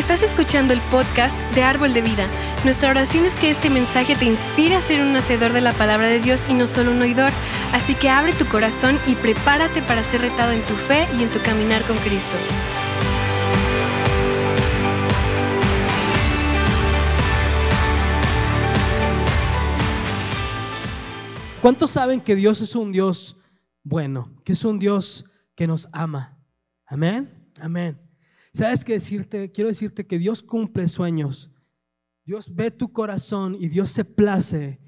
Estás escuchando el podcast de Árbol de Vida. Nuestra oración es que este mensaje te inspire a ser un hacedor de la palabra de Dios y no solo un oidor. Así que abre tu corazón y prepárate para ser retado en tu fe y en tu caminar con Cristo. ¿Cuántos saben que Dios es un Dios bueno? Que es un Dios que nos ama. Amén. Amén. ¿Sabes qué decirte? Quiero decirte que Dios cumple sueños. Dios ve tu corazón y Dios se place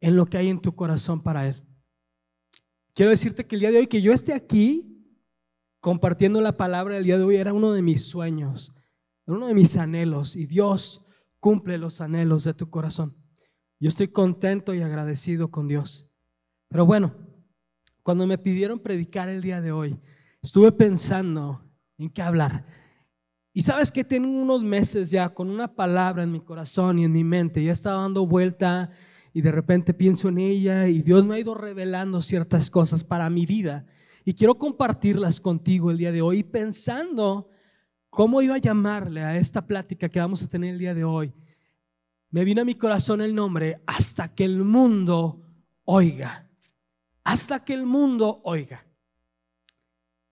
en lo que hay en tu corazón para Él. Quiero decirte que el día de hoy que yo esté aquí compartiendo la palabra del día de hoy era uno de mis sueños, uno de mis anhelos y Dios cumple los anhelos de tu corazón. Yo estoy contento y agradecido con Dios. Pero bueno, cuando me pidieron predicar el día de hoy, estuve pensando en qué hablar. Y sabes que tengo unos meses ya con una palabra en mi corazón y en mi mente, ya estaba dando vuelta y de repente pienso en ella y Dios me ha ido revelando ciertas cosas para mi vida y quiero compartirlas contigo el día de hoy pensando cómo iba a llamarle a esta plática que vamos a tener el día de hoy. Me vino a mi corazón el nombre hasta que el mundo oiga, hasta que el mundo oiga.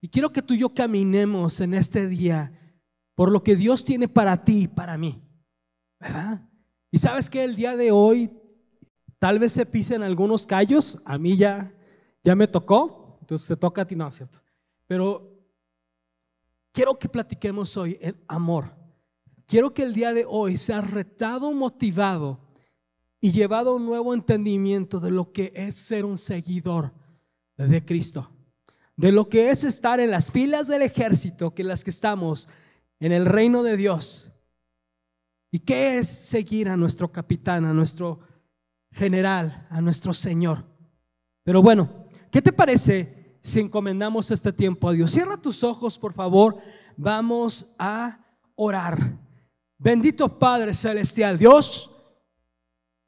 Y quiero que tú y yo caminemos en este día por lo que Dios tiene para ti y para mí. ¿Verdad? Y sabes que el día de hoy tal vez se pisen algunos callos, a mí ya, ya me tocó, entonces te toca a ti, no, ¿cierto? Pero quiero que platiquemos hoy en amor. Quiero que el día de hoy sea retado, motivado y llevado a un nuevo entendimiento de lo que es ser un seguidor de Cristo, de lo que es estar en las filas del ejército que las que estamos en el reino de Dios. ¿Y qué es seguir a nuestro capitán, a nuestro general, a nuestro Señor? Pero bueno, ¿qué te parece si encomendamos este tiempo a Dios? Cierra tus ojos, por favor. Vamos a orar. Bendito Padre Celestial, Dios,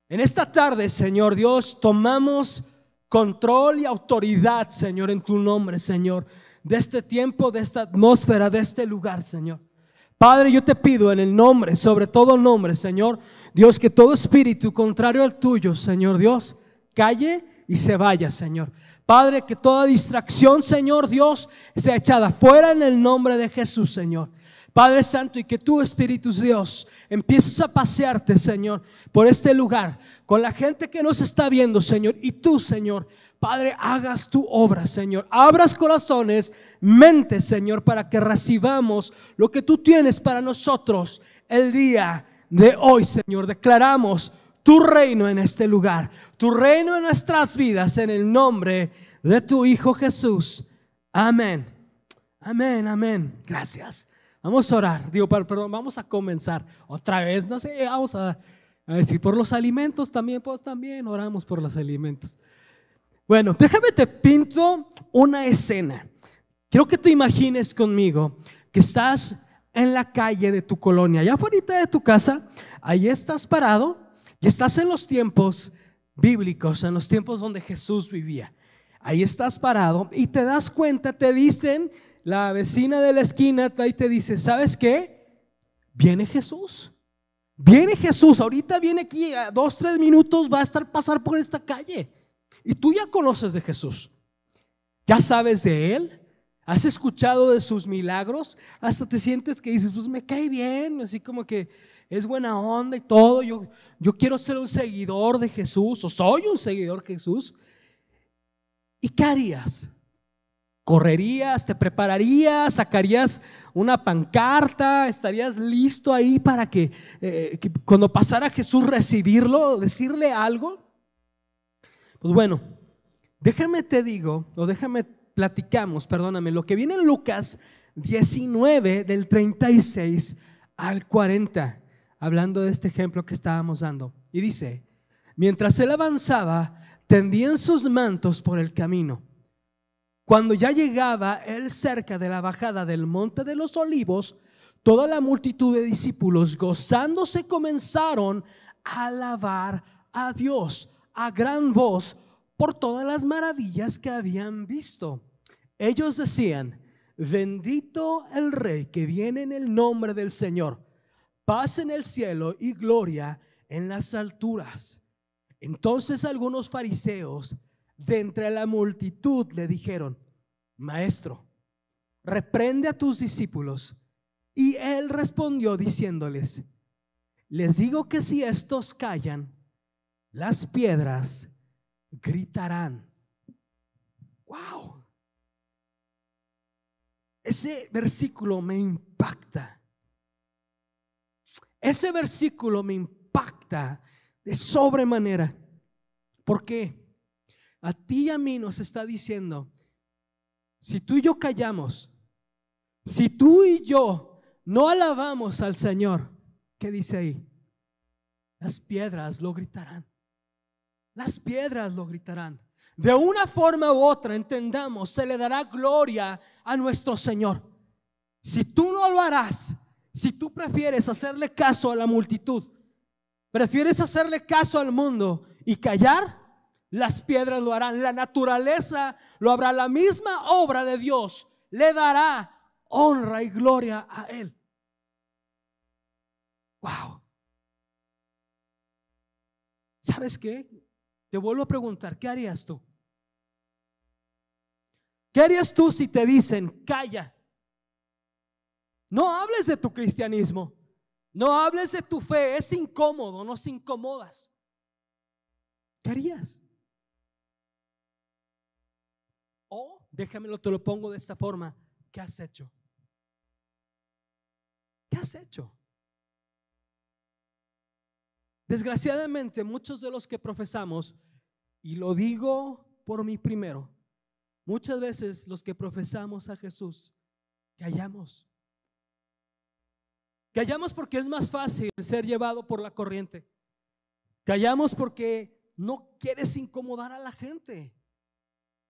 en esta tarde, Señor Dios, tomamos control y autoridad, Señor, en tu nombre, Señor, de este tiempo, de esta atmósfera, de este lugar, Señor. Padre, yo te pido en el nombre, sobre todo nombre, Señor, Dios, que todo espíritu contrario al tuyo, Señor Dios, calle y se vaya, Señor. Padre, que toda distracción, Señor Dios, sea echada fuera en el nombre de Jesús, Señor. Padre Santo, y que tú, Espíritu Dios, empieces a pasearte, Señor, por este lugar, con la gente que nos está viendo, Señor, y tú, Señor, Padre, hagas tu obra, Señor. Abras corazones, mentes, Señor, para que recibamos lo que tú tienes para nosotros el día de hoy, Señor. Declaramos tu reino en este lugar, tu reino en nuestras vidas, en el nombre de tu Hijo Jesús. Amén. Amén, amén. Gracias. Vamos a orar. Digo, perdón, vamos a comenzar otra vez. No sé, vamos a, a decir por los alimentos también, pues también oramos por los alimentos. Bueno, déjame te pinto una escena. Quiero que te imagines conmigo que estás en la calle de tu colonia, allá afuera de tu casa, ahí estás parado y estás en los tiempos bíblicos, en los tiempos donde Jesús vivía. Ahí estás parado y te das cuenta, te dicen, la vecina de la esquina ahí te dice, ¿sabes qué? Viene Jesús. Viene Jesús, ahorita viene aquí, a dos, tres minutos va a estar pasar por esta calle. Y tú ya conoces de Jesús. Ya sabes de Él. Has escuchado de sus milagros. Hasta te sientes que dices, pues me cae bien. Así como que es buena onda y todo. Yo, yo quiero ser un seguidor de Jesús o soy un seguidor de Jesús. ¿Y qué harías? ¿Correrías? ¿Te prepararías? ¿Sacarías una pancarta? ¿Estarías listo ahí para que, eh, que cuando pasara Jesús recibirlo, decirle algo? Pues bueno, déjame te digo, o déjame platicamos, perdóname, lo que viene en Lucas 19 del 36 al 40, hablando de este ejemplo que estábamos dando. Y dice, mientras él avanzaba, tendían sus mantos por el camino. Cuando ya llegaba él cerca de la bajada del monte de los olivos, toda la multitud de discípulos gozándose comenzaron a alabar a Dios a gran voz por todas las maravillas que habían visto. Ellos decían, bendito el rey que viene en el nombre del Señor, paz en el cielo y gloria en las alturas. Entonces algunos fariseos de entre la multitud le dijeron, Maestro, reprende a tus discípulos. Y él respondió diciéndoles, les digo que si estos callan, las piedras gritarán. Wow. Ese versículo me impacta. Ese versículo me impacta de sobremanera. Porque a ti y a mí nos está diciendo, si tú y yo callamos, si tú y yo no alabamos al Señor, ¿qué dice ahí? Las piedras lo gritarán. Las piedras lo gritarán. De una forma u otra, entendamos, se le dará gloria a nuestro Señor. Si tú no lo harás, si tú prefieres hacerle caso a la multitud, prefieres hacerle caso al mundo y callar, las piedras lo harán. La naturaleza lo habrá. La misma obra de Dios le dará honra y gloria a Él. Wow. ¿Sabes qué? Te vuelvo a preguntar, ¿qué harías tú? ¿Qué harías tú si te dicen, calla? No hables de tu cristianismo. No hables de tu fe. Es incómodo, nos incomodas. ¿Qué harías? O, déjamelo, te lo pongo de esta forma. ¿Qué has hecho? ¿Qué has hecho? Desgraciadamente, muchos de los que profesamos, y lo digo por mí primero, muchas veces los que profesamos a Jesús, callamos. Callamos porque es más fácil ser llevado por la corriente. Callamos porque no quieres incomodar a la gente.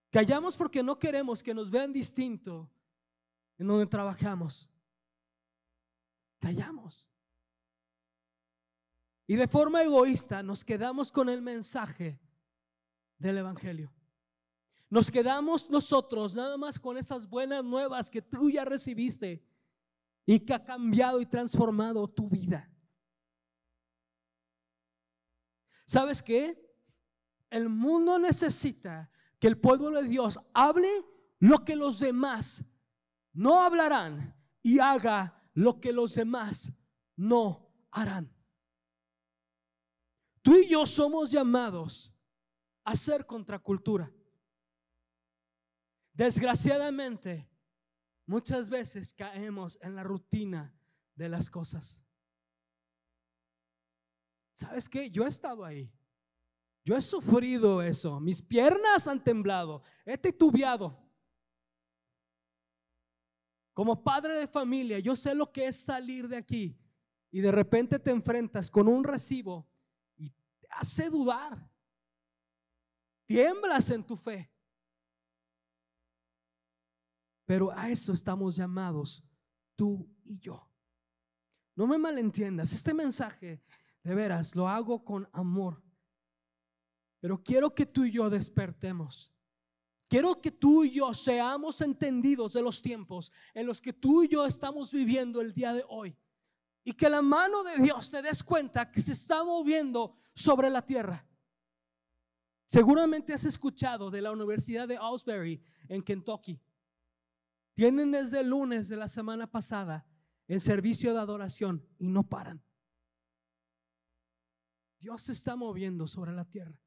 Callamos porque no queremos que nos vean distinto en donde trabajamos. Callamos. Y de forma egoísta nos quedamos con el mensaje del Evangelio. Nos quedamos nosotros nada más con esas buenas nuevas que tú ya recibiste y que ha cambiado y transformado tu vida. ¿Sabes qué? El mundo necesita que el pueblo de Dios hable lo que los demás no hablarán y haga lo que los demás no harán. Tú y yo somos llamados a ser contracultura. Desgraciadamente, muchas veces caemos en la rutina de las cosas. ¿Sabes qué? Yo he estado ahí. Yo he sufrido eso. Mis piernas han temblado. He titubeado. Como padre de familia, yo sé lo que es salir de aquí y de repente te enfrentas con un recibo y te hace dudar. Tiemblas en tu fe. Pero a eso estamos llamados tú y yo. No me malentiendas, este mensaje de veras lo hago con amor. Pero quiero que tú y yo despertemos. Quiero que tú y yo seamos entendidos de los tiempos en los que tú y yo estamos viviendo el día de hoy. Y que la mano de Dios te des cuenta que se está moviendo sobre la tierra. Seguramente has escuchado de la Universidad de Ausbury en Kentucky. Tienen desde el lunes de la semana pasada en servicio de adoración y no paran. Dios se está moviendo sobre la tierra.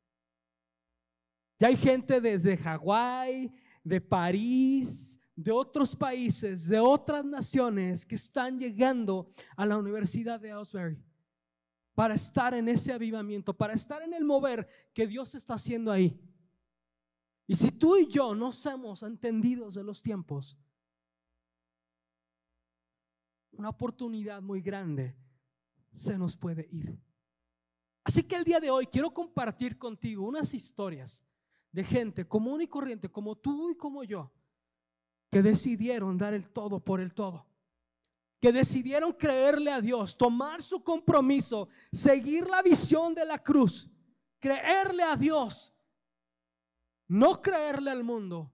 Ya hay gente desde Hawái, de París, de otros países, de otras naciones que están llegando a la Universidad de Ausbury para estar en ese avivamiento, para estar en el mover que Dios está haciendo ahí. Y si tú y yo no somos entendidos de los tiempos, una oportunidad muy grande se nos puede ir. Así que el día de hoy quiero compartir contigo unas historias de gente común y corriente como tú y como yo, que decidieron dar el todo por el todo, que decidieron creerle a Dios, tomar su compromiso, seguir la visión de la cruz, creerle a Dios, no creerle al mundo,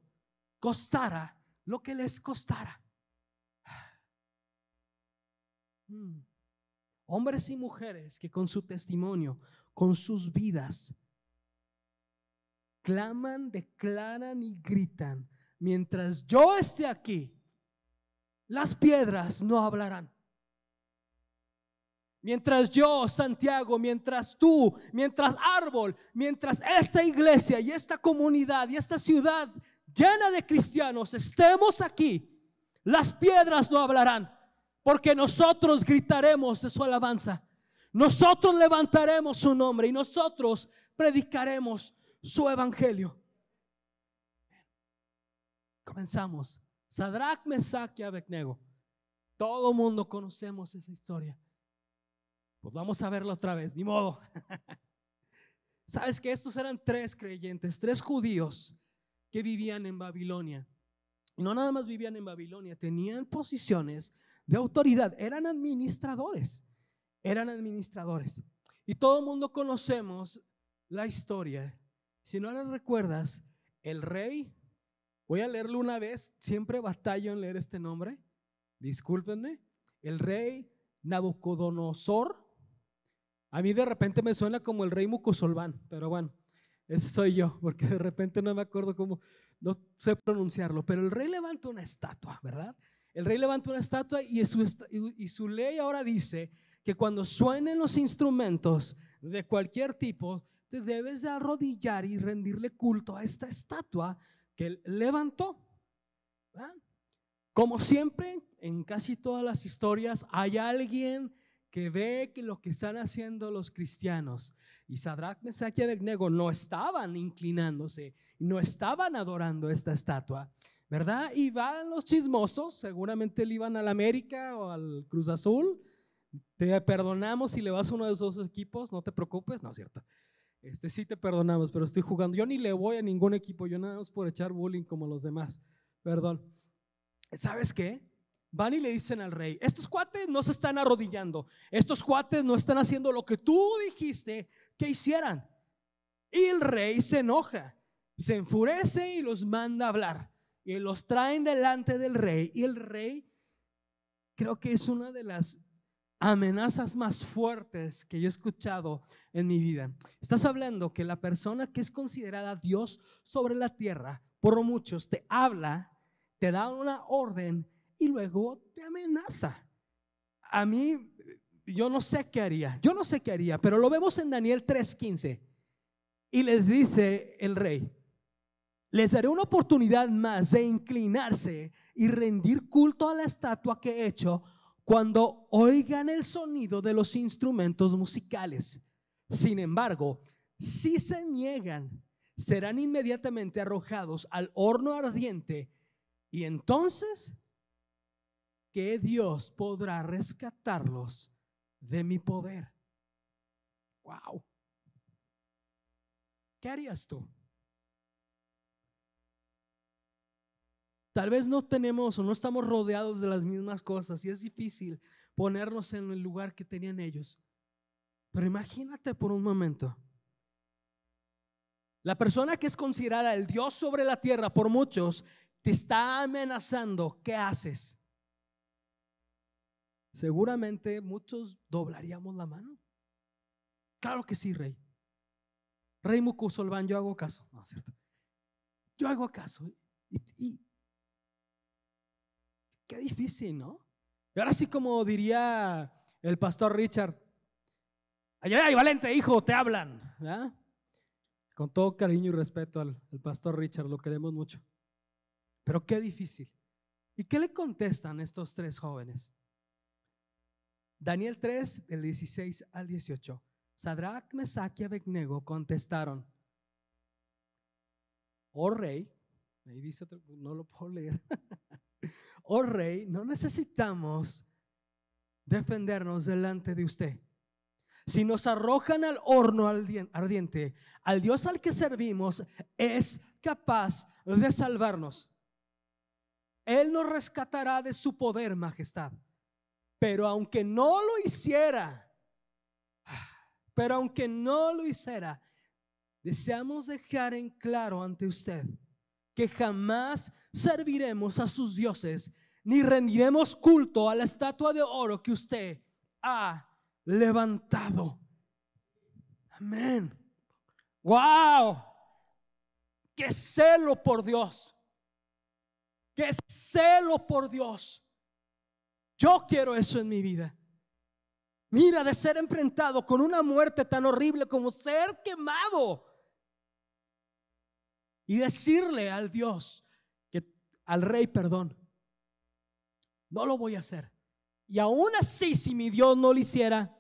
costara lo que les costara. Hmm. hombres y mujeres que con su testimonio, con sus vidas, claman, declaran y gritan, mientras yo esté aquí, las piedras no hablarán. Mientras yo, Santiago, mientras tú, mientras árbol, mientras esta iglesia y esta comunidad y esta ciudad llena de cristianos estemos aquí, las piedras no hablarán, porque nosotros gritaremos de su alabanza. Nosotros levantaremos su nombre y nosotros predicaremos su evangelio. Comenzamos. Sadrach, Mesach y Abednego. Todo mundo conocemos esa historia. Pues vamos a verlo otra vez, ni modo. Sabes que estos eran tres creyentes, tres judíos que vivían en Babilonia. Y no nada más vivían en Babilonia, tenían posiciones de autoridad, eran administradores, eran administradores. Y todo el mundo conocemos la historia. Si no la recuerdas, el rey, voy a leerlo una vez, siempre batallo en leer este nombre, discúlpenme, el rey Nabucodonosor. A mí de repente me suena como el rey Mucosolván, pero bueno, ese soy yo, porque de repente no me acuerdo cómo, no sé pronunciarlo, pero el rey levanta una estatua, ¿verdad? El rey levanta una estatua y su, y su ley ahora dice que cuando suenen los instrumentos de cualquier tipo, te debes de arrodillar y rendirle culto a esta estatua que él levantó. Como siempre, en casi todas las historias hay alguien que ve que lo que están haciendo los cristianos y Sadrach, Mesach y Abednego no estaban inclinándose, no estaban adorando esta estatua, ¿verdad? Y van los chismosos, seguramente le iban al América o al Cruz Azul, te perdonamos si le vas a uno de esos equipos, no te preocupes, no es cierto. Este sí te perdonamos, pero estoy jugando. Yo ni le voy a ningún equipo, yo nada más por echar bullying como los demás. Perdón. ¿Sabes qué? van y le dicen al rey, estos cuates no se están arrodillando, estos cuates no están haciendo lo que tú dijiste que hicieran. Y el rey se enoja, se enfurece y los manda a hablar. Y los traen delante del rey. Y el rey creo que es una de las amenazas más fuertes que yo he escuchado en mi vida. Estás hablando que la persona que es considerada Dios sobre la tierra, por muchos, te habla, te da una orden y luego te amenaza. A mí, yo no sé qué haría, yo no sé qué haría, pero lo vemos en Daniel 3:15. Y les dice el rey, les daré una oportunidad más de inclinarse y rendir culto a la estatua que he hecho cuando oigan el sonido de los instrumentos musicales. Sin embargo, si se niegan, serán inmediatamente arrojados al horno ardiente y entonces que Dios podrá rescatarlos de mi poder. Wow. ¿Qué harías tú? Tal vez no tenemos o no estamos rodeados de las mismas cosas y es difícil ponernos en el lugar que tenían ellos. Pero imagínate por un momento. La persona que es considerada el Dios sobre la tierra por muchos te está amenazando. ¿Qué haces? seguramente muchos doblaríamos la mano. Claro que sí, rey. Rey Mucusolván, yo hago caso. No, cierto. Yo hago caso. Y, qué difícil, ¿no? Y ahora sí, como diría el pastor Richard, ay, ay, valente hijo, te hablan. Con todo cariño y respeto al, pastor Richard, lo queremos mucho. Pero qué difícil. ¿Y qué le contestan estos tres jóvenes? Daniel 3, del 16 al 18. Sadrach, Mesach y Abednego contestaron, oh rey, ahí dice otro, no lo puedo leer, oh rey, no necesitamos defendernos delante de usted. Si nos arrojan al horno ardiente, al Dios al que servimos es capaz de salvarnos. Él nos rescatará de su poder, majestad. Pero aunque no lo hiciera, pero aunque no lo hiciera, deseamos dejar en claro ante usted que jamás serviremos a sus dioses ni rendiremos culto a la estatua de oro que usted ha levantado. Amén. ¡Wow! ¡Qué celo por Dios! ¡Qué celo por Dios! Yo quiero eso en mi vida. Mira, de ser enfrentado con una muerte tan horrible como ser quemado. Y decirle al Dios, que, al rey, perdón, no lo voy a hacer. Y aún así, si mi Dios no lo hiciera,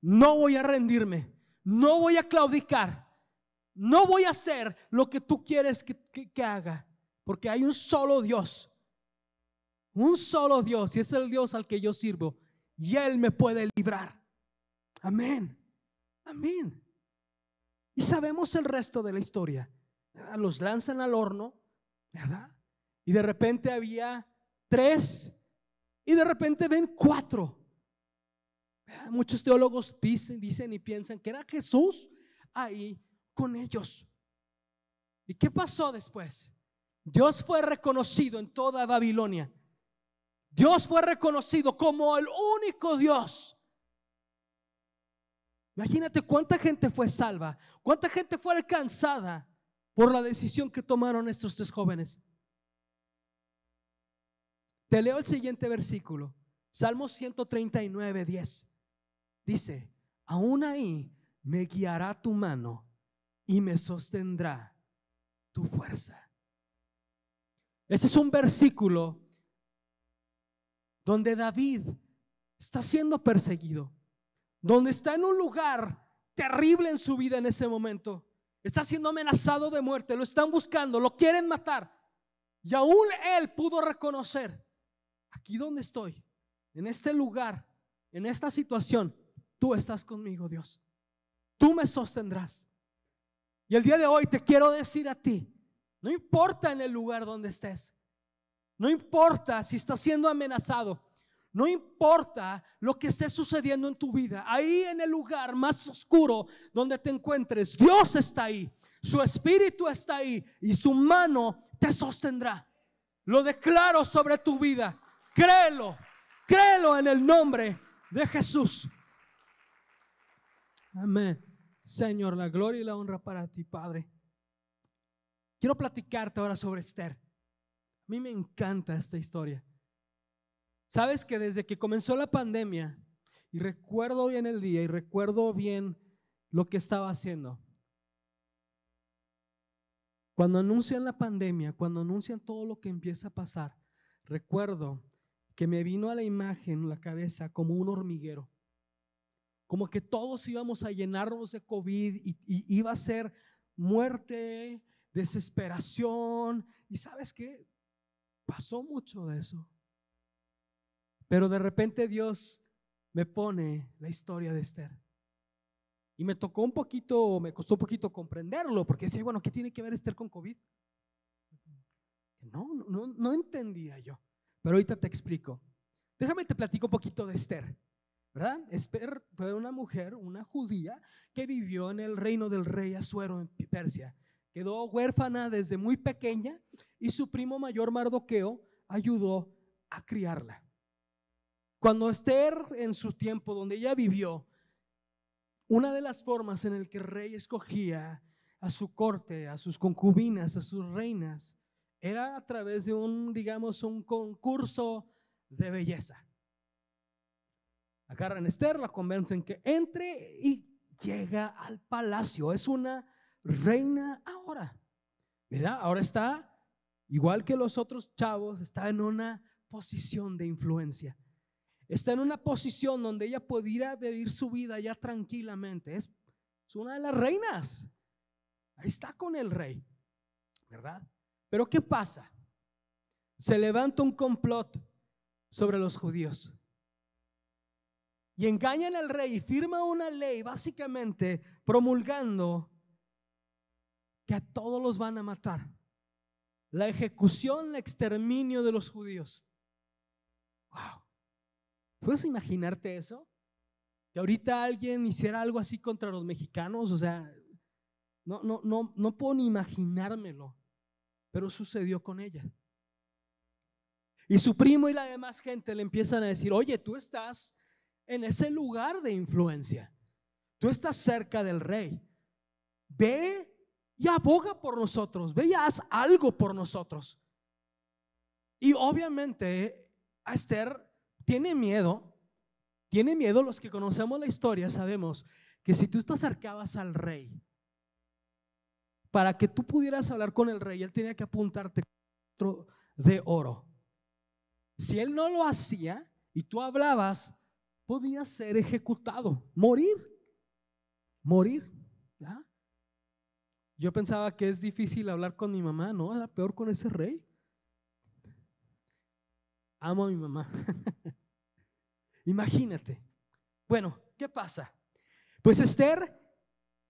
no voy a rendirme, no voy a claudicar no voy a hacer lo que tú quieres que, haga, porque hay un solo Dios. Un solo Dios, y es el Dios al que yo sirvo, y Él me puede librar. Amén. Amén. Y sabemos el resto de la historia. Los lanzan al horno, ¿verdad? Y de repente había tres, y de repente ven cuatro. Muchos teólogos dicen, dicen y piensan que era Jesús ahí con ellos. ¿Y qué pasó después? Dios fue reconocido en toda Babilonia. Dios fue reconocido como el único Dios. Imagínate cuánta gente fue salva, cuánta gente fue alcanzada por la decisión que tomaron estos tres jóvenes. Te leo el siguiente versículo, Salmo 139, 10. Dice, aún ahí me guiará tu mano y me sostendrá tu fuerza. Este es un versículo donde David está siendo perseguido, donde está en un lugar terrible en su vida en ese momento. Está siendo amenazado de muerte, lo están buscando, lo quieren matar. Y aún él pudo reconocer, aquí donde estoy, en este lugar, en esta situación, tú estás conmigo, Dios. Tú me sostendrás. Y el día de hoy te quiero decir a ti, no importa en el lugar donde estés, no importa si estás siendo amenazado, no importa lo que esté sucediendo en tu vida, ahí en el lugar más oscuro donde te encuentres, Dios está ahí, su espíritu está ahí y su mano te sostendrá. Lo declaro sobre tu vida, créelo, créelo en el nombre de Jesús. Amén. Señor, la gloria y la honra para ti, Padre. Quiero platicarte ahora sobre Esther. A mí me encanta esta historia. Sabes que desde que comenzó la pandemia, y recuerdo bien el día y recuerdo bien lo que estaba haciendo. Cuando anuncian la pandemia, cuando anuncian todo lo que empieza a pasar, recuerdo que me vino a la imagen, la cabeza, como un hormiguero como que todos íbamos a llenarnos de COVID y, iba a ser muerte, desesperación. Y sabes qué? Pasó mucho de eso. Pero de repente Dios me pone la historia de Esther. Y me tocó un poquito, me costó un poquito comprenderlo, porque decía, bueno, ¿qué tiene que ver Esther con COVID? No, no, no entendía yo. Pero ahorita te explico. Déjame te platico un poquito de Esther. ¿verdad? Esther fue una mujer, una judía, que vivió en el reino del rey Asuero en Persia. Quedó huérfana desde muy pequeña y su primo mayor Mardoqueo ayudó a criarla. Cuando Esther en su tiempo donde ella vivió, una de las formas en el que el rey escogía a su corte, a sus concubinas, a sus reinas, era a través de un, digamos, un concurso de belleza. Agarran a Esther, la convencen que entre y llega al palacio. Es una reina ahora. ¿Verdad? Ahora está, igual que los otros chavos, está en una posición de influencia. Está en una posición donde ella pudiera vivir su vida ya tranquilamente. Es, una de las reinas. Ahí está con el rey. ¿Verdad? Pero ¿qué pasa? Se levanta un complot sobre los judíos y engañan al rey y firma una ley básicamente promulgando que a todos los van a matar. La ejecución, el exterminio de los judíos. Wow. ¿Puedes imaginarte eso? Que ahorita alguien hiciera algo así contra los mexicanos, o sea, no, no, no, no puedo ni imaginármelo, pero sucedió con ella. Y su primo y la demás gente le empiezan a decir, oye, tú estás en ese lugar de influencia. Tú estás cerca del rey. Ve y aboga por nosotros. Ve y haz algo por nosotros. Y obviamente a Esther tiene miedo. Tiene miedo los que conocemos la historia, sabemos que si tú te acercabas al rey, para que tú pudieras hablar con el rey, él tenía que apuntarte de oro. Si él no lo hacía y tú hablabas, podía ser ejecutado, morir, morir. Yo pensaba que es difícil hablar con mi mamá, no, era peor con ese rey. Amo a mi mamá. Imagínate. Bueno, ¿qué pasa? Pues Esther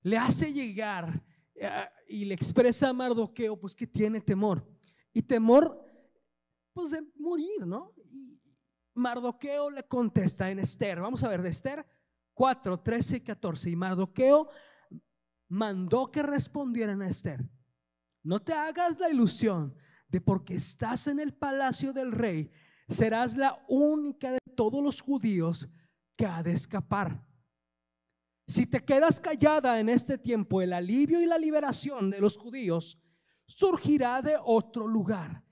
le hace llegar eh, y le expresa a Mardoqueo pues que tiene temor. Y temor pues de morir, ¿no? Y Mardoqueo le contesta en Esther. Vamos a ver de Esther 4, 13 y 14. Y Mardoqueo mandó que respondieran a Esther. No te hagas la ilusión de porque estás en el palacio del rey, serás la única de todos los judíos que ha de escapar. Si te quedas callada en este tiempo, el alivio y la liberación de los judíos surgirá de otro lugar,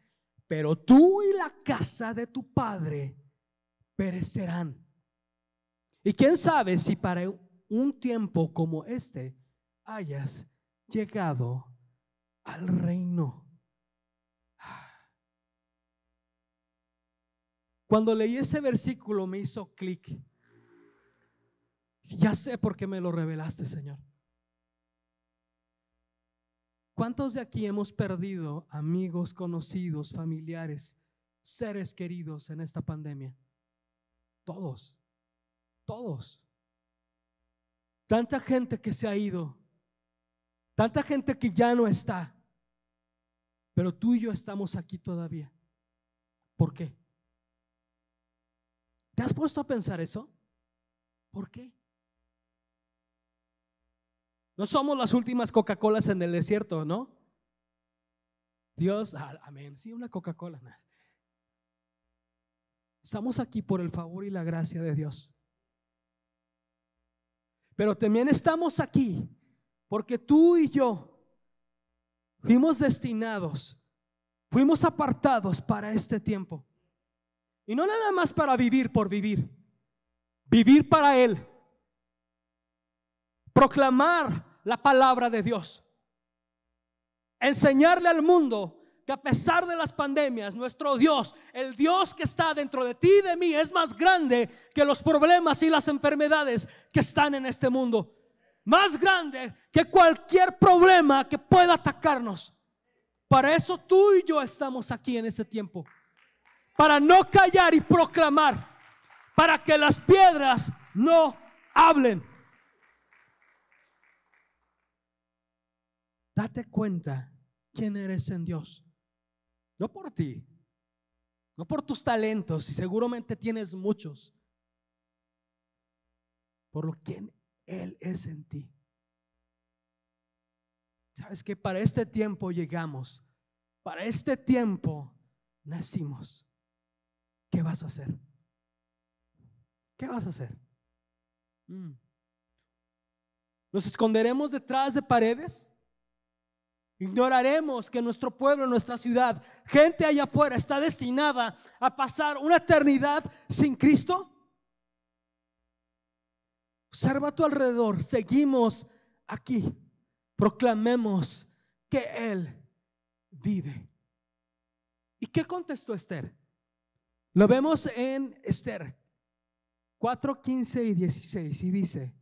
pero tú y la casa de tu padre perecerán. Y quién sabe si para un tiempo como este hayas llegado al reino. Cuando leí ese versículo me hizo clic. Ya sé por qué me lo revelaste, Señor. ¿Cuántos de aquí hemos perdido amigos, conocidos, familiares, seres queridos en esta pandemia? Todos, todos. Tanta gente que se ha ido, tanta gente que ya no está, pero tú y yo estamos aquí todavía. ¿Por qué? ¿Te has puesto a pensar eso? ¿Por qué? No somos las últimas Coca-Colas en el desierto, ¿no? Dios, ah, amén, sí, una Coca-Cola. Estamos aquí por el favor y la gracia de Dios. Pero también estamos aquí porque tú y yo fuimos destinados, fuimos apartados para este tiempo. Y no nada más para vivir por vivir, vivir para Él, proclamar la palabra de Dios, enseñarle al mundo que a pesar de las pandemias, nuestro Dios, el Dios que está dentro de ti y de mí, es más grande que los problemas y las enfermedades que están en este mundo. Más grande que cualquier problema que pueda atacarnos. Para eso tú y yo estamos aquí en este tiempo para no callar y proclamar, para que las piedras no hablen. Date cuenta quién eres en Dios. No por ti, no por tus talentos, y seguramente tienes muchos, por lo que Él es en ti. Sabes que para este tiempo llegamos, para este tiempo nacimos. ¿Qué vas a hacer? ¿Qué vas a hacer? Mm. ¿Nos esconderemos detrás de paredes? Ignoraremos que nuestro pueblo, nuestra ciudad, gente allá afuera está destinada a pasar una eternidad sin Cristo. Observa a tu alrededor, seguimos aquí, proclamemos que Él vive. ¿Y qué contestó Esther? Lo vemos en Esther 4, 15 y 16 y dice,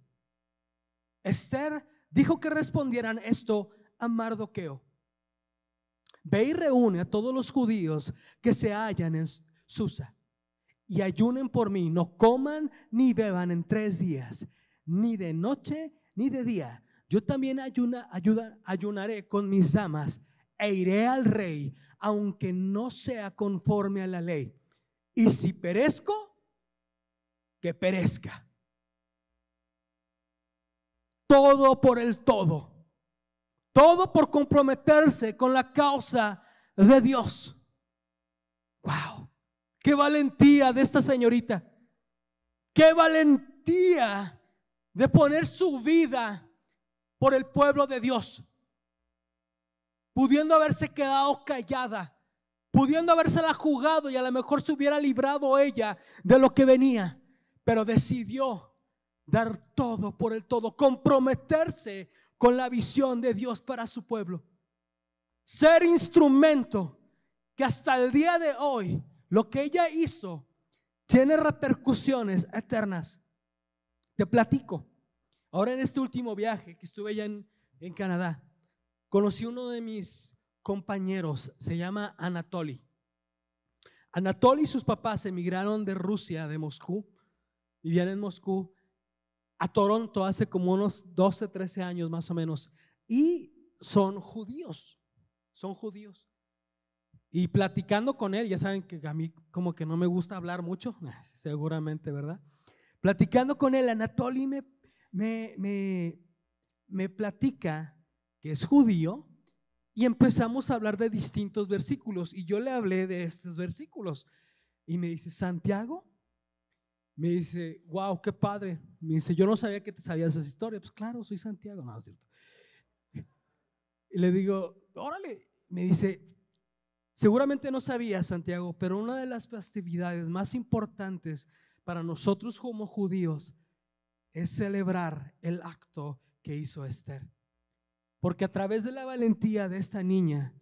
Esther dijo que respondieran esto a Mardoqueo. Ve y reúne a todos los judíos que se hallan en Susa y ayunen por mí, no coman ni beban en tres días, ni de noche ni de día. Yo también ayuna, ayunaré con mis damas e iré al rey, aunque no sea conforme a la ley y si perezco, que perezca. Todo por el todo. Todo por comprometerse con la causa de Dios. Wow. Qué valentía de esta señorita. Qué valentía de poner su vida por el pueblo de Dios. Pudiendo haberse quedado callada, pudiendo habérsela jugado y a lo mejor se hubiera librado ella de lo que venía, pero decidió dar todo por el todo, comprometerse con la visión de Dios para su pueblo. Ser instrumento que hasta el día de hoy lo que ella hizo tiene repercusiones eternas. Te platico. Ahora en este último viaje que estuve allá en, en Canadá, conocí uno de mis compañeros, se llama Anatoly. Anatoly y sus papás emigraron de Rusia, de Moscú, vivían en Moscú, a Toronto hace como unos 12, 13 años más o menos, y son judíos, son judíos. Y platicando con él, ya saben que a mí como que no me gusta hablar mucho, seguramente, ¿verdad? Platicando con él, Anatoly me, me, me, me platica que es judío y empezamos a hablar de distintos versículos y yo le hablé de estos versículos y me dice, Santiago, me dice, wow, qué padre. Me dice, yo no sabía que te sabías esa historia. Pues claro, soy Santiago, no, es cierto. Y le digo, órale, me dice, seguramente no sabía Santiago, pero una de las festividades más importantes para nosotros como judíos es celebrar el acto que hizo Esther. Porque a través de la valentía de esta niña,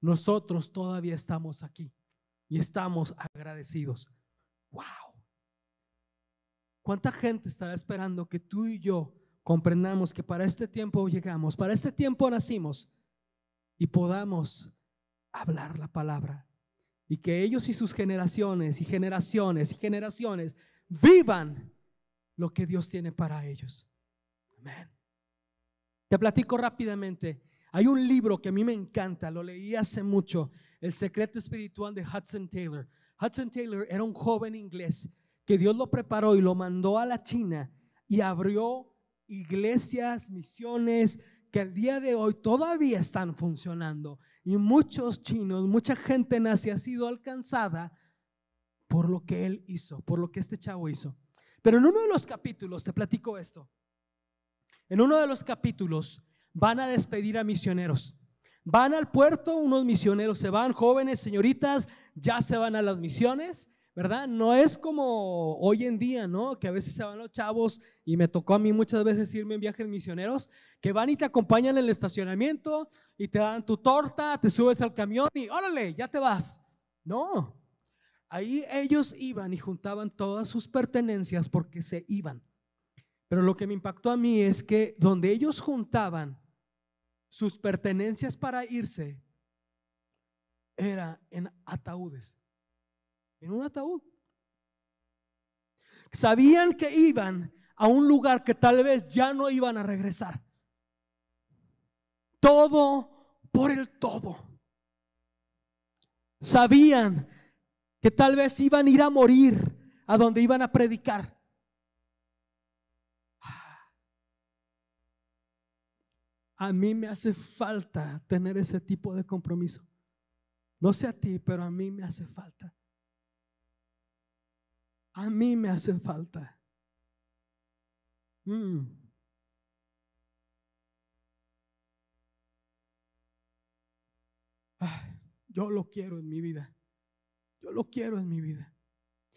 nosotros todavía estamos aquí y estamos agradecidos. ¡Wow! ¿Cuánta gente estará esperando que tú y yo comprendamos que para este tiempo llegamos, para este tiempo nacimos y podamos hablar la palabra? Y que ellos y sus generaciones y generaciones y generaciones vivan lo que Dios tiene para ellos. Amén. Te platico rápidamente. Hay un libro que a mí me encanta, lo leí hace mucho, El secreto espiritual de Hudson Taylor. Hudson Taylor era un joven inglés que Dios lo preparó y lo mandó a la China y abrió iglesias, misiones que al día de hoy todavía están funcionando. Y muchos chinos, mucha gente nace ha sido alcanzada por lo que él hizo, por lo que este chavo hizo. Pero en uno de los capítulos, te platico esto, en uno de los capítulos van a despedir a misioneros. Van al puerto, unos misioneros se van, jóvenes, señoritas, ya se van a las misiones ¿verdad? No es como hoy en día, ¿no? Que a veces se van los chavos y me tocó a mí muchas veces irme en viajes misioneros, que van y te acompañan en el estacionamiento y te dan tu torta, te subes al camión y órale, ya te vas. No, ahí ellos iban y juntaban todas sus pertenencias porque se iban. Pero lo que me impactó a mí es que donde ellos juntaban sus pertenencias para irse, era en ataúdes en un ataúd. Sabían que iban a un lugar que tal vez ya no iban a regresar. Todo por el todo. Sabían que tal vez iban a ir a morir a donde iban a predicar. A mí me hace falta tener ese tipo de compromiso. No sé a ti, pero a mí me hace falta. A mí me hace falta. Mm. yo lo quiero en mi vida. Yo lo quiero en mi vida.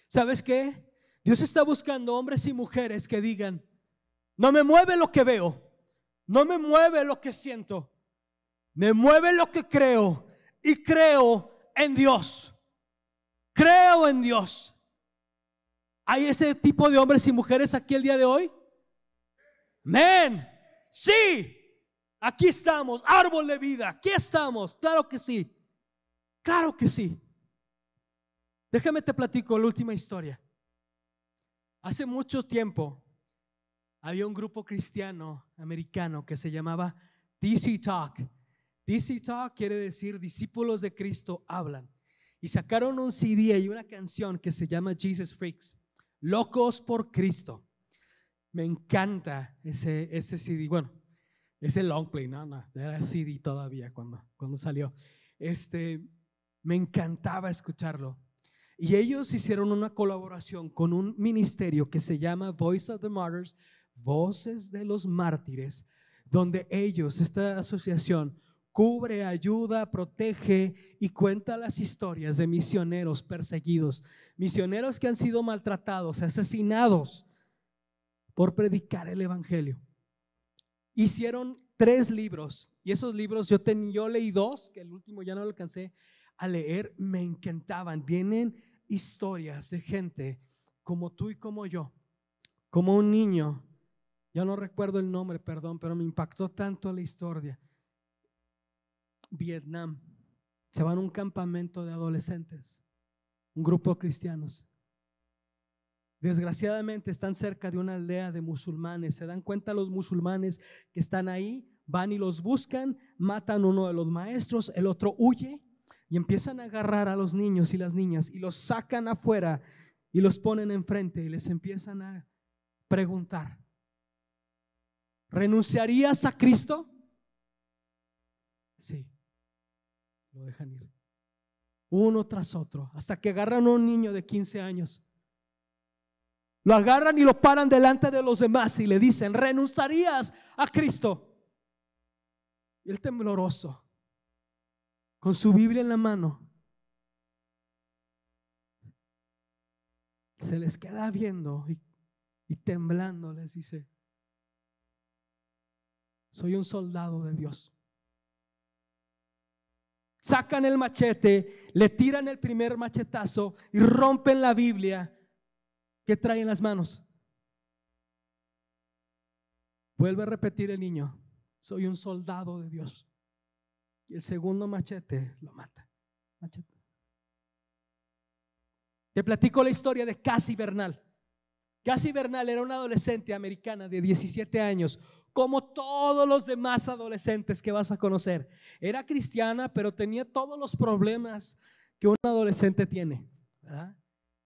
¿Sabes qué? Dios está buscando hombres y mujeres que digan, no me mueve lo que veo, no me mueve lo que siento, me mueve lo que creo y creo en Dios. Creo en Dios. ¿Hay ese tipo de hombres y mujeres aquí el día de hoy? Amén. Sí. Aquí estamos, árbol de vida. Aquí estamos. Claro que sí. Claro que sí. Déjame te platico la última historia. Hace mucho tiempo había un grupo cristiano americano que se llamaba DC Talk. DC Talk quiere decir discípulos de Cristo hablan. Y sacaron un CD y una canción que se llama Jesus Freaks. Locos por Cristo. Me encanta ese, ese CD. Bueno, ese long play, no, no, era CD todavía cuando, cuando salió. Este, me encantaba escucharlo. Y ellos hicieron una colaboración con un ministerio que se llama Voice of the Martyrs, Voces de los Mártires, donde ellos, esta asociación, cubre, ayuda, protege y cuenta las historias de misioneros perseguidos, misioneros que han sido maltratados, asesinados por predicar el Evangelio. Hicieron tres libros y esos libros yo, yo leí dos, que el último ya no lo alcancé a leer, me encantaban. Vienen historias de gente como tú y como yo, como un niño. Yo no recuerdo el nombre, perdón, pero me impactó tanto la historia Vietnam. Se van a un campamento de adolescentes, un grupo de cristianos. Desgraciadamente están cerca de una aldea de musulmanes. Se dan cuenta los musulmanes que están ahí, van y los buscan, matan uno de los maestros, el otro huye y empiezan a agarrar a los niños y las niñas y los sacan afuera y los ponen enfrente y les empiezan a preguntar, ¿renunciarías a Cristo? Sí lo dejan ir. Uno tras otro, hasta que agarran a un niño de 15 años. Lo agarran y lo paran delante de los demás y le dicen, renunciarías a Cristo. Y el tembloroso, con su Biblia en la mano, se les queda viendo y, y temblando les dice, soy un soldado de Dios sacan el machete, le tiran el primer machetazo y rompen la Biblia que trae en las manos. Vuelve a repetir el niño, soy un soldado de Dios. Y el segundo machete lo mata. Te platico la historia de Cassie Bernal. Cassie Bernal era una adolescente americana de 17 años, como todos los demás adolescentes que vas a conocer. Era cristiana, pero tenía todos los problemas que un adolescente tiene.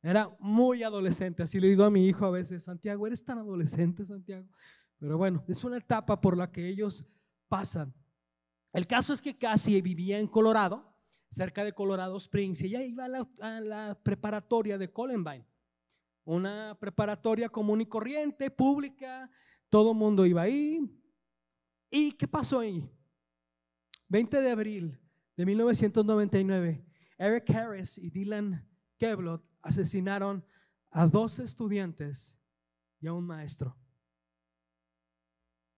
Era muy adolescente, así le digo a mi hijo a veces, Santiago, eres tan adolescente, Santiago. Pero bueno, es una etapa por la que ellos pasan. El caso es que casi vivía en Colorado, cerca de Colorado Springs, y ella iba a la, a la preparatoria de Columbine, una preparatoria común y corriente, pública, todo el mundo iba ahí. ¿Y qué pasó ahí? 20 de abril de 1999, Eric Harris y Dylan Keblot asesinaron a dos estudiantes y a un maestro.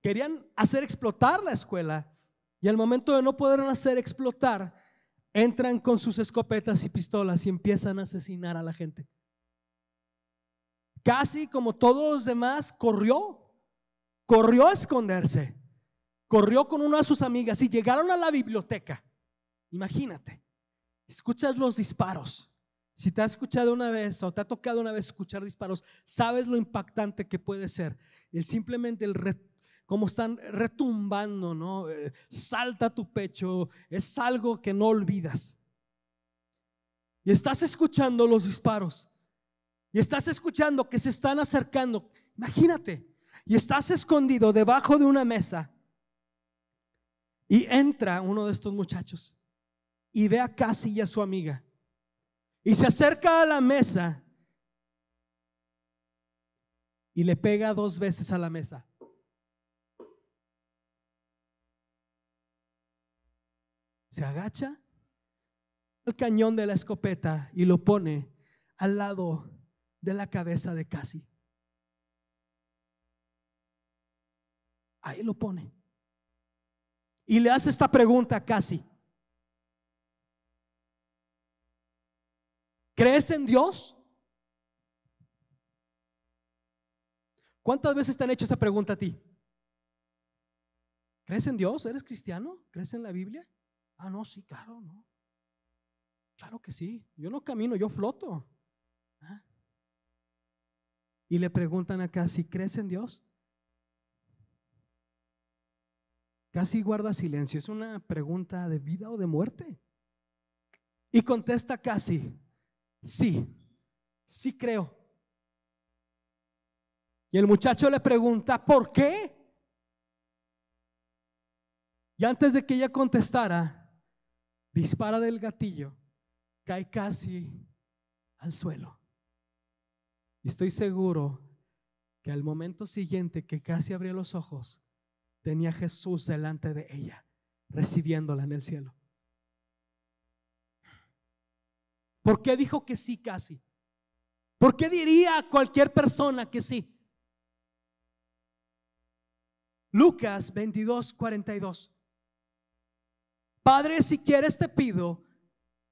Querían hacer explotar la escuela y al momento de no poder hacer explotar, entran con sus escopetas y pistolas y empiezan a asesinar a la gente. Casi como todos los demás, corrió corrió a esconderse, corrió con una de sus amigas y llegaron a la biblioteca. Imagínate, escuchas los disparos. Si te has escuchado una vez o te ha tocado una vez escuchar disparos, sabes lo impactante que puede ser. El simplemente el como están retumbando, ¿no? Eh, salta tu pecho, es algo que no olvidas. Y estás escuchando los disparos. Y estás escuchando que se están acercando. Imagínate, y estás escondido debajo de una mesa y entra uno de estos muchachos y ve a Casi y a su amiga y se acerca a la mesa y le pega dos veces a la mesa. Se agacha el cañón de la escopeta y lo pone al lado de la cabeza de Casi. Ahí lo pone. Y le hace esta pregunta casi. ¿Crees en Dios? ¿Cuántas veces te han hecho esa pregunta a ti? ¿Crees en Dios? ¿Eres cristiano? ¿Crees en la Biblia? Ah, no, sí, claro, no. Claro que sí. Yo no camino, yo floto. ¿Ah? Y le preguntan acá si crees en Dios. Casi guarda silencio. Es una pregunta de vida o de muerte. Y contesta casi, sí, sí creo. Y el muchacho le pregunta, ¿por qué? Y antes de que ella contestara, dispara del gatillo, cae casi al suelo. Y estoy seguro que al momento siguiente que casi abrió los ojos, tenía Jesús delante de ella, recibiéndola en el cielo. ¿Por qué dijo que sí casi? ¿Por qué diría a cualquier persona que sí? Lucas 22, 42. Padre, si quieres te pido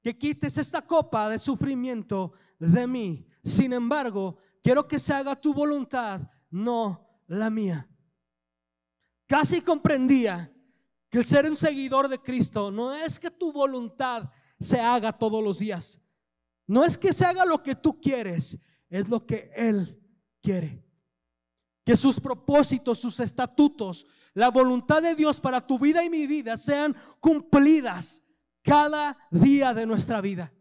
que quites esta copa de sufrimiento de mí. Sin embargo, quiero que se haga tu voluntad, no la mía. Casi comprendía que el ser un seguidor de Cristo no es que tu voluntad se haga todos los días. No es que se haga lo que tú quieres, es lo que Él quiere. Que sus propósitos, sus estatutos, la voluntad de Dios para tu vida y mi vida sean cumplidas cada día de nuestra vida.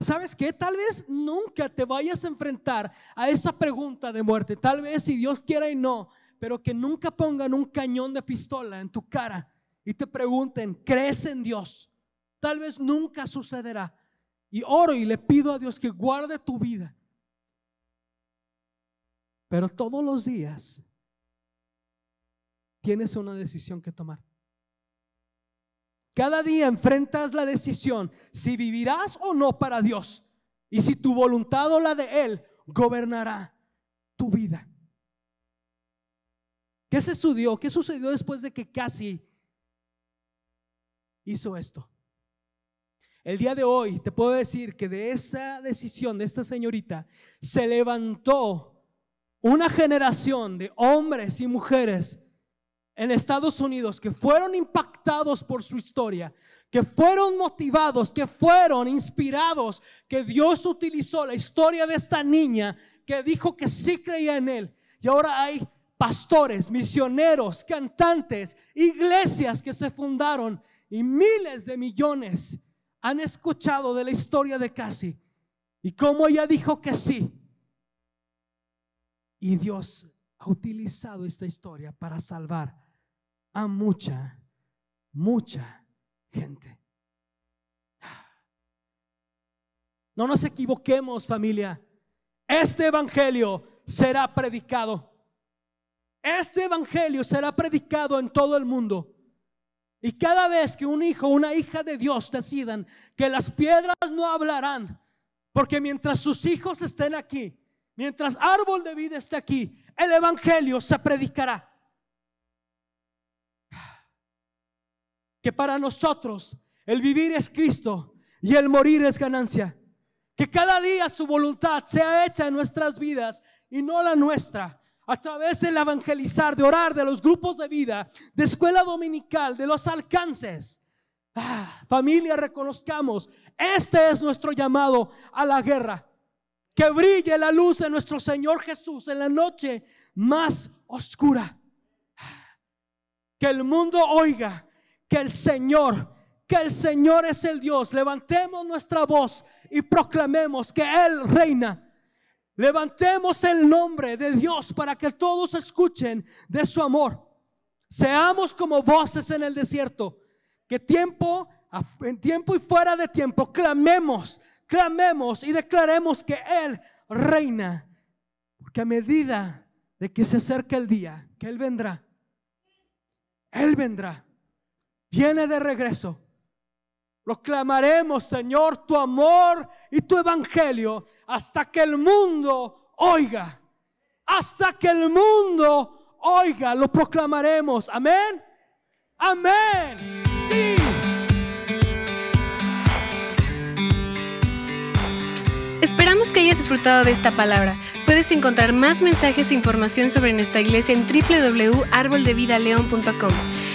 ¿Sabes qué? Tal vez nunca te vayas a enfrentar a esa pregunta de muerte. Tal vez si Dios quiera y no, pero que nunca pongan un cañón de pistola en tu cara y te pregunten, ¿crees en Dios? Tal vez nunca sucederá. Y oro y le pido a Dios que guarde tu vida. Pero todos los días tienes una decisión que tomar. Cada día enfrentas la decisión si vivirás o no para Dios y si tu voluntad o la de Él gobernará tu vida. ¿Qué se sucedió? ¿Qué sucedió después de que casi hizo esto? El día de hoy te puedo decir que de esa decisión de esta señorita se levantó una generación de hombres y mujeres en Estados Unidos que fueron impactados por su historia, que fueron motivados, que fueron inspirados, que Dios utilizó la historia de esta niña que dijo que sí creía en Él. Y ahora hay pastores, misioneros, cantantes, iglesias que se fundaron y miles de millones han escuchado de la historia de Casi y cómo ella dijo que sí. Y Dios ha utilizado esta historia para salvar a mucha, mucha gente. No nos equivoquemos familia. Este Evangelio será predicado. Este Evangelio será predicado en todo el mundo. Y cada vez que un hijo o una hija de Dios decidan que las piedras no hablarán, porque mientras sus hijos estén aquí, mientras árbol de vida esté aquí, el Evangelio se predicará. que para nosotros el vivir es Cristo y el morir es ganancia. Que cada día su voluntad sea hecha en nuestras vidas y no la nuestra. A través del evangelizar, de orar, de los grupos de vida, de escuela dominical, de los alcances. Ah, familia, reconozcamos, este es nuestro llamado a la guerra. Que brille la luz de nuestro Señor Jesús en la noche más oscura. Ah, que el mundo oiga que el Señor, que el Señor es el Dios. Levantemos nuestra voz y proclamemos que Él reina. Levantemos el nombre de Dios para que todos escuchen de su amor. Seamos como voces en el desierto. Que tiempo, en tiempo y fuera de tiempo, clamemos, clamemos y declaremos que Él reina. Porque a medida de que se acerca el día, que Él vendrá, Él vendrá viene de regreso. Proclamaremos, Señor, tu amor y tu evangelio hasta que el mundo oiga. Hasta que el mundo oiga, lo proclamaremos. Amén. Amén. Sí. Esperamos que hayas disfrutado de esta palabra. Puedes encontrar más mensajes e información sobre nuestra iglesia en www.arboldevidaleon.com.